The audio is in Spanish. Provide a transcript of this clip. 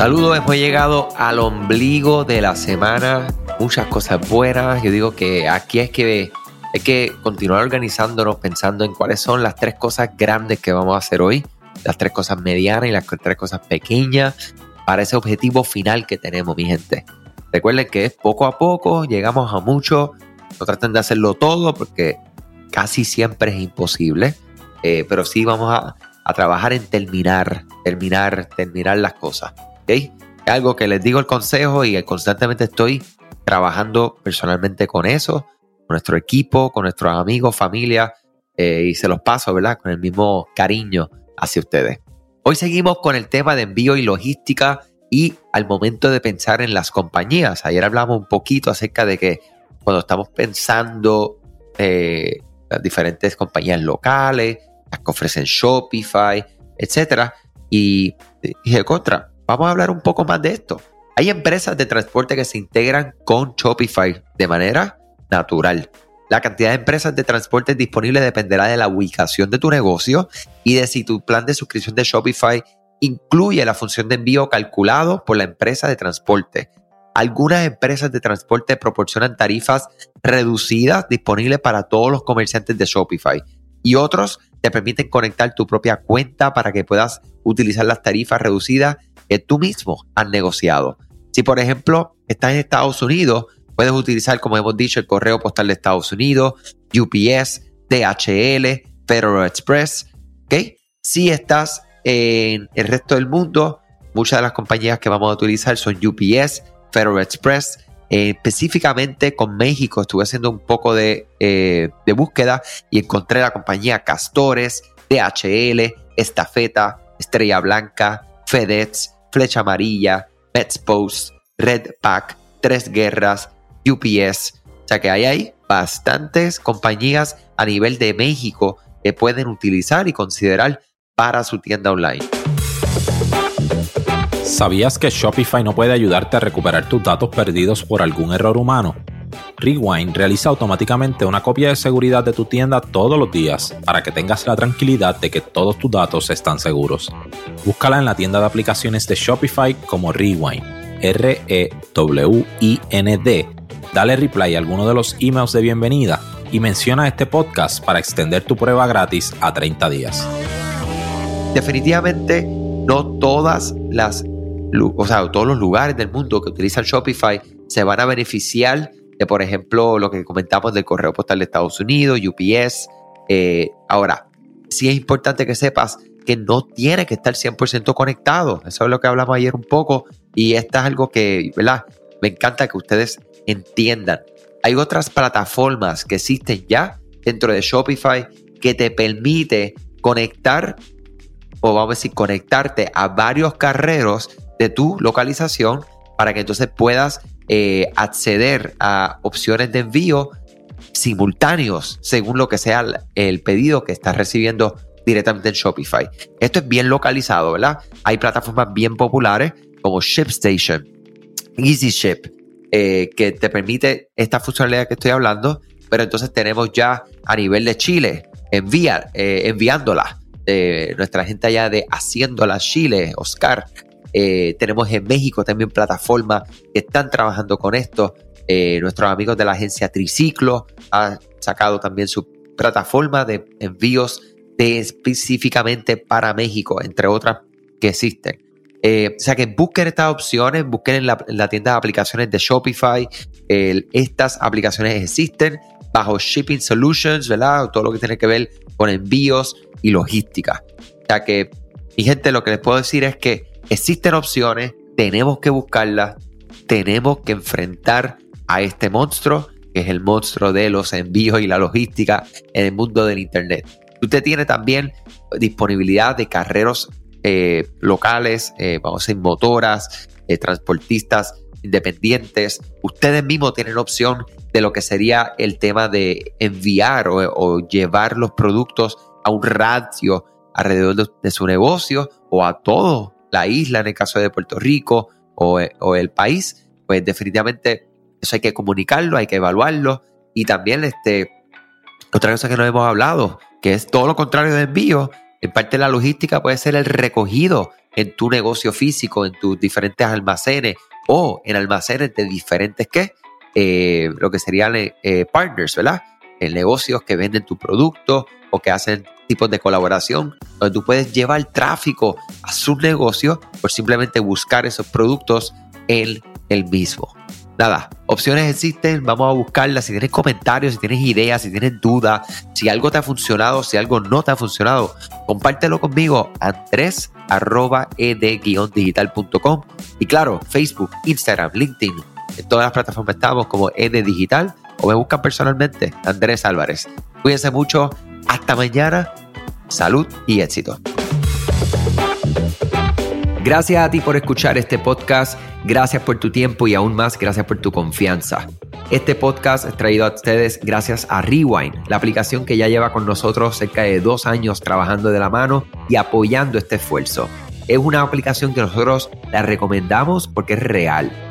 Saludos, hemos llegado al ombligo de la semana. Muchas cosas buenas. Yo digo que aquí es que hay que continuar organizándonos pensando en cuáles son las tres cosas grandes que vamos a hacer hoy, las tres cosas medianas y las tres cosas pequeñas para ese objetivo final que tenemos, mi gente. Recuerden que es poco a poco, llegamos a mucho. No traten de hacerlo todo porque casi siempre es imposible. Eh, pero sí vamos a, a, trabajar en terminar, terminar, terminar las cosas. ¿Okay? Algo que les digo el consejo y constantemente estoy trabajando personalmente con eso, con nuestro equipo, con nuestros amigos, familia, eh, y se los paso, ¿verdad? Con el mismo cariño hacia ustedes. Hoy seguimos con el tema de envío y logística y al momento de pensar en las compañías. Ayer hablamos un poquito acerca de que cuando estamos pensando eh, las diferentes compañías locales, las que ofrecen Shopify, etcétera, y dije contra, vamos a hablar un poco más de esto. Hay empresas de transporte que se integran con Shopify de manera natural. La cantidad de empresas de transporte disponible dependerá de la ubicación de tu negocio y de si tu plan de suscripción de Shopify incluye la función de envío calculado por la empresa de transporte. Algunas empresas de transporte proporcionan tarifas reducidas disponibles para todos los comerciantes de Shopify y otros te permiten conectar tu propia cuenta para que puedas utilizar las tarifas reducidas que tú mismo has negociado. Si por ejemplo estás en Estados Unidos, puedes utilizar, como hemos dicho, el correo postal de Estados Unidos, UPS, DHL, Federal Express. ¿okay? Si estás en el resto del mundo, muchas de las compañías que vamos a utilizar son UPS, Federal Express, eh, específicamente con México estuve haciendo un poco de, eh, de, búsqueda y encontré la compañía Castores, DHL, Estafeta, Estrella Blanca, FedEx, Flecha Amarilla, Post, Red Pack, Tres Guerras, UPS. O sea que ahí hay bastantes compañías a nivel de México que pueden utilizar y considerar para su tienda online. ¿Sabías que Shopify no puede ayudarte a recuperar tus datos perdidos por algún error humano? Rewind realiza automáticamente una copia de seguridad de tu tienda todos los días para que tengas la tranquilidad de que todos tus datos están seguros. Búscala en la tienda de aplicaciones de Shopify como Rewind, R-E-W-I-N-D. Dale reply a alguno de los emails de bienvenida y menciona este podcast para extender tu prueba gratis a 30 días. Definitivamente no todas las o sea, todos los lugares del mundo que utilizan Shopify se van a beneficiar de, por ejemplo, lo que comentamos del correo postal de Estados Unidos, UPS. Eh, ahora, sí es importante que sepas que no tiene que estar 100% conectado. Eso es lo que hablamos ayer un poco y esto es algo que, ¿verdad? Me encanta que ustedes entiendan. Hay otras plataformas que existen ya dentro de Shopify que te permite conectar o vamos a decir conectarte a varios carreros de tu localización para que entonces puedas eh, acceder a opciones de envío simultáneos según lo que sea el pedido que estás recibiendo directamente en Shopify. Esto es bien localizado, ¿verdad? Hay plataformas bien populares como ShipStation, EasyShip, eh, que te permite esta funcionalidad que estoy hablando, pero entonces tenemos ya a nivel de Chile, envía, eh, enviándola. nuestra gente allá de Haciéndola Chile, Oscar, eh, tenemos en México también plataformas que están trabajando con esto. Eh, nuestros amigos de la agencia Triciclo han sacado también su plataforma de envíos específicamente para México, entre otras que existen. Eh, o sea que busquen estas opciones, busquen en la, tienda de aplicaciones de Shopify. estas aplicaciones existen bajo Shipping Solutions, ¿verdad? Todo lo que tiene que ver con envíos y logística. O sea que, mi gente, lo que les puedo decir es que Existen opciones, tenemos que buscarlas, tenemos que enfrentar a este monstruo, que es el monstruo de los envíos y la logística en el mundo del Internet. Usted tiene también disponibilidad de carreros eh, locales, eh, vamos a decir, motoras, eh, transportistas independientes. Ustedes mismos tienen opción de lo que sería el tema de enviar o, llevar los productos a un radio alrededor de, de, su negocio o a todo la isla en el caso de Puerto Rico o, el país, pues definitivamente eso hay que comunicarlo, hay que evaluarlo y también este, otra cosa que no hemos hablado, que es todo lo contrario de envío, en parte de la logística puede ser el recogido en tu negocio físico, en tus diferentes almacenes o en almacenes de diferentes, ¿qué? Eh, lo que serían eh, partners, ¿verdad? En negocios que venden tu producto o que hacen tipos de colaboración, donde tú puedes llevar tráfico a sus negocios por simplemente buscar esos productos en el mismo. Nada, opciones existen, vamos a buscarlas. Si tienes comentarios, si tienes ideas, si tienes dudas, si algo te ha funcionado, si algo no te ha funcionado, compártelo conmigo, andrés ed-digital.com y claro, Facebook, Instagram, LinkedIn, en todas las plataformas estamos como ed digital o me buscan personalmente, Andrés Álvarez. Cuídense mucho, hasta mañana, salud y éxito. Gracias a ti por escuchar este podcast, gracias por tu tiempo y aún más gracias por tu confianza. Este podcast es traído a ustedes gracias a Rewind, la aplicación que ya lleva con nosotros cerca de dos años trabajando de la mano y apoyando este esfuerzo. Es una aplicación que nosotros la recomendamos porque es real